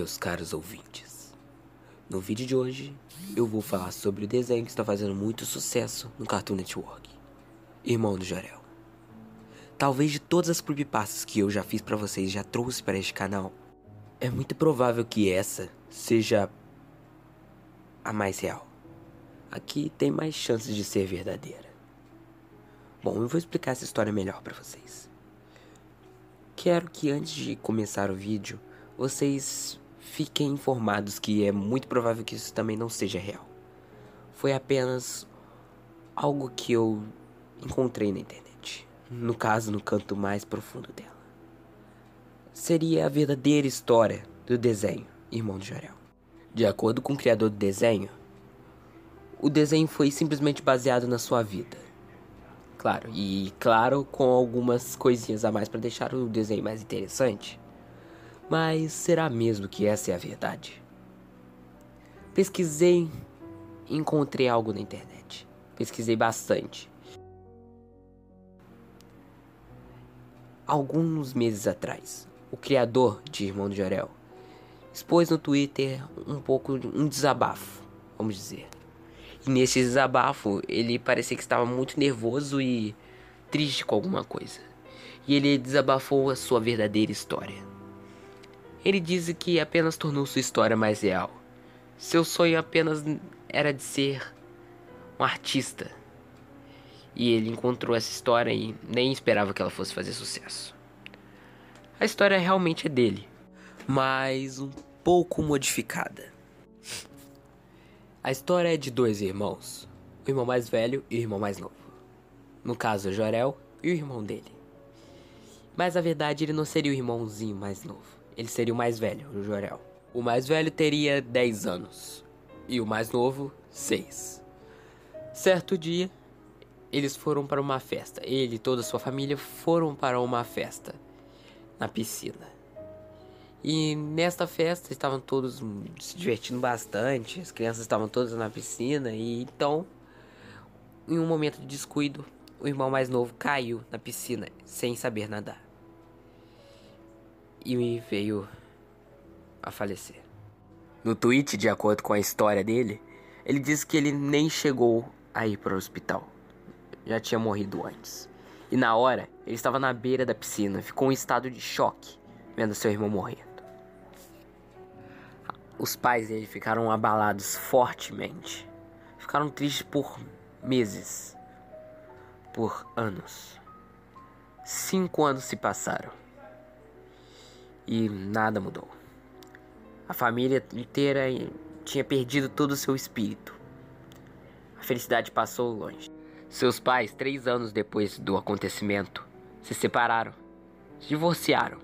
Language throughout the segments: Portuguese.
meus caros ouvintes. No vídeo de hoje, eu vou falar sobre o desenho que está fazendo muito sucesso no Cartoon Network. Irmão do Jorel. Talvez de todas as creepypastas que eu já fiz para vocês, já trouxe para este canal, é muito provável que essa seja a mais real. Aqui tem mais chances de ser verdadeira. Bom, eu vou explicar essa história melhor para vocês. Quero que antes de começar o vídeo, vocês fiquem informados que é muito provável que isso também não seja real. Foi apenas algo que eu encontrei na internet. No caso, no canto mais profundo dela. Seria a verdadeira história do desenho Irmão de Jorel. De acordo com o criador do desenho, o desenho foi simplesmente baseado na sua vida. Claro, e claro, com algumas coisinhas a mais para deixar o desenho mais interessante. Mas será mesmo que essa é a verdade? Pesquisei e encontrei algo na internet. Pesquisei bastante. Alguns meses atrás, o criador de Irmão de Jorel expôs no Twitter um pouco um desabafo, vamos dizer. E nesse desabafo, ele parecia que estava muito nervoso e triste com alguma coisa. E ele desabafou a sua verdadeira história. Ele disse que apenas tornou sua história mais real. Seu sonho apenas era de ser um artista. E ele encontrou essa história e nem esperava que ela fosse fazer sucesso. A história realmente é dele, mas um pouco modificada. A história é de dois irmãos, o irmão mais velho e o irmão mais novo. No caso, Jorel e o irmão dele. Mas a verdade ele não seria o irmãozinho mais novo. Ele seria o mais velho, o Jorel. O mais velho teria 10 anos e o mais novo, 6. Certo dia, eles foram para uma festa. Ele e toda a sua família foram para uma festa na piscina. E nesta festa estavam todos se divertindo bastante, as crianças estavam todas na piscina e então, em um momento de descuido, o irmão mais novo caiu na piscina sem saber nadar e veio a falecer. No tweet, de acordo com a história dele, ele disse que ele nem chegou a ir para o hospital. Já tinha morrido antes. E na hora, ele estava na beira da piscina, ficou em estado de choque vendo seu irmão morrendo. Os pais dele ficaram abalados fortemente. Ficaram tristes por meses, por anos. Cinco anos se passaram e nada mudou. A família inteira tinha perdido todo o seu espírito. A felicidade passou longe. Seus pais, três anos depois do acontecimento, se separaram, se divorciaram,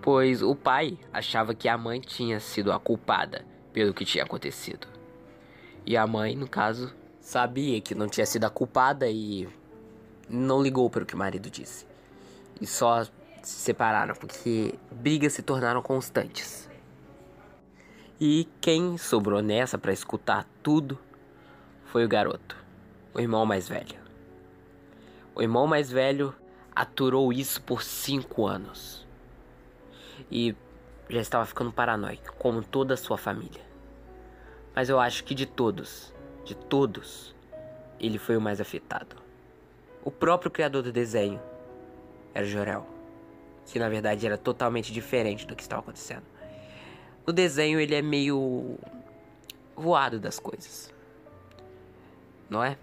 pois o pai achava que a mãe tinha sido a culpada pelo que tinha acontecido. E a mãe, no caso, sabia que não tinha sido a culpada e não ligou para o que o marido disse. E só se separaram porque brigas se tornaram constantes. E quem sobrou nessa para escutar tudo foi o garoto, o irmão mais velho. O irmão mais velho aturou isso por cinco anos e já estava ficando paranoico, como toda a sua família. Mas eu acho que de todos, de todos, ele foi o mais afetado. O próprio criador do desenho era Jorel que na verdade era totalmente diferente do que estava acontecendo. No desenho ele é meio voado das coisas. Não é?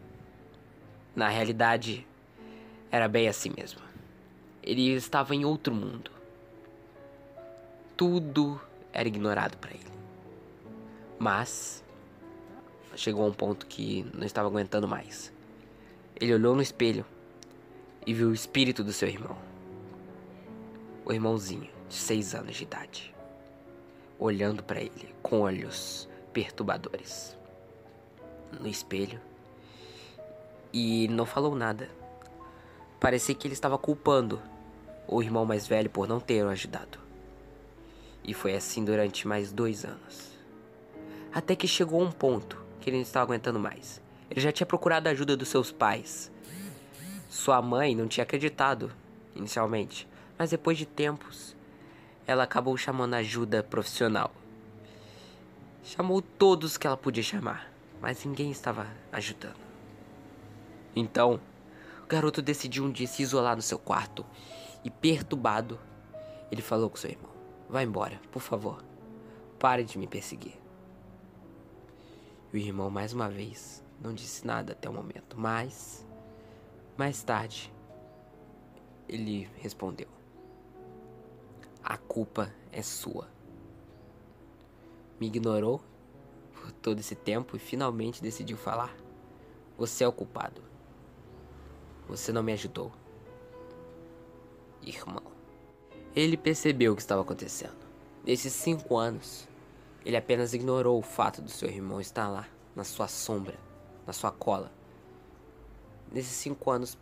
Na realidade era bem assim mesmo. Ele estava em outro mundo. Tudo era ignorado para ele. Mas chegou a um ponto que não estava aguentando mais. Ele olhou no espelho e viu o espírito do seu irmão o irmãozinho de seis anos de idade, olhando para ele com olhos perturbadores no espelho e não falou nada. Parecia que ele estava culpando o irmão mais velho por não ter o ajudado. E foi assim durante mais dois anos. Até que chegou um ponto que ele não estava aguentando mais. Ele já tinha procurado a ajuda dos seus pais. Sua mãe não tinha acreditado inicialmente, mas depois de tempos, ela acabou chamando ajuda profissional Chamou todos que ela podia chamar, mas ninguém estava ajudando. Então, o garoto decidiu um dia se isolar no seu quarto e, perturbado, ele falou com seu irmão: Vá embora, por favor. Pare de me perseguir. E o irmão, mais uma vez, não disse nada até o momento, mas, mais tarde, ele respondeu: culpa é sua. Me ignorou por todo esse tempo e finalmente decidiu falar: Você é o culpado. Você não me ajudou. Irmão. Ele percebeu o que estava acontecendo. Nesses cinco anos, ele apenas ignorou o fato do seu irmão estar lá, na sua sombra, na sua cola. Nesses cinco anos,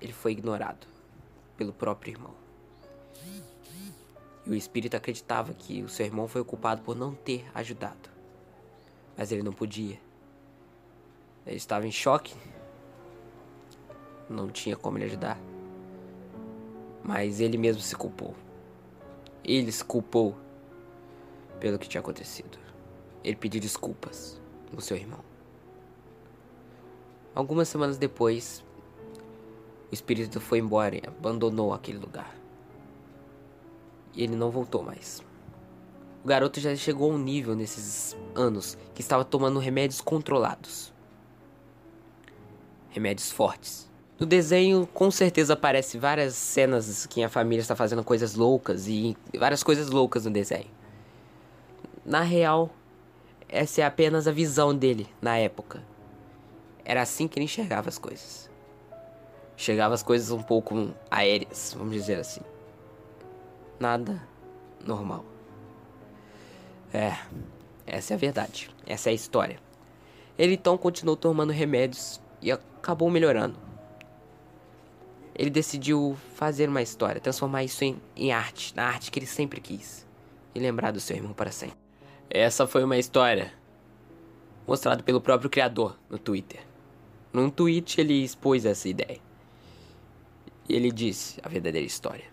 ele foi ignorado pelo próprio irmão. E o espírito acreditava que o seu irmão foi culpado por não ter ajudado. Mas ele não podia. Ele estava em choque. Não tinha como ele ajudar. Mas ele mesmo se culpou. Ele se culpou pelo que tinha acontecido. Ele pediu desculpas ao seu irmão. Algumas semanas depois, o espírito foi embora e abandonou aquele lugar. E ele não voltou mais. O garoto já chegou a um nível nesses anos que estava tomando remédios controlados. Remédios fortes. No desenho, com certeza aparece várias cenas que a família está fazendo coisas loucas e várias coisas loucas no desenho. Na real, essa é apenas a visão dele na época. Era assim que ele enxergava as coisas. Chegava as coisas um pouco aéreas, vamos dizer assim. Nada normal. É, essa é a verdade. Essa é a história. Ele então continuou tomando remédios e acabou melhorando. Ele decidiu fazer uma história, transformar isso em, em arte, na arte que ele sempre quis. E lembrar do seu irmão para sempre. Essa foi uma história mostrada pelo próprio criador no Twitter. Num tweet ele expôs essa ideia. E ele disse a verdadeira história.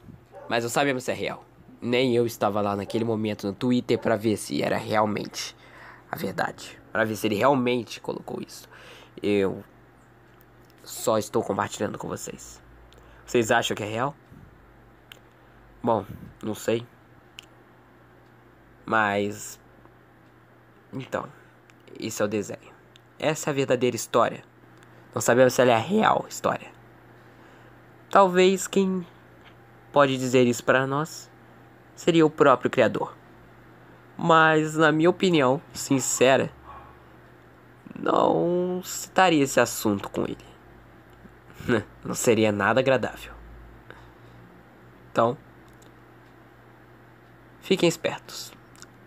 Mas não sabemos se é real. Nem eu estava lá naquele momento no Twitter para ver se era realmente a verdade. Para ver se ele realmente colocou isso. Eu só estou compartilhando com vocês. Vocês acham que é real? Bom, não sei. Mas então, isso é o desenho. Essa é a verdadeira história. Não sabemos se ela é a real história. Talvez quem pode dizer isso para nós seria o próprio Criador. Mas, na minha opinião sincera, não citaria esse assunto com ele. Não seria nada agradável. Então, fiquem espertos.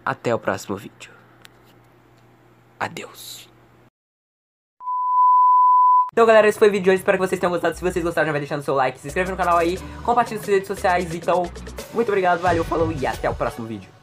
Até o próximo vídeo. Adeus. Então galera, esse foi o vídeo de hoje, espero que vocês tenham gostado. Se vocês gostaram, já vai deixando seu like, se inscreve no canal aí, compartilha nas redes sociais. Então, muito obrigado, valeu, falou e até o próximo vídeo.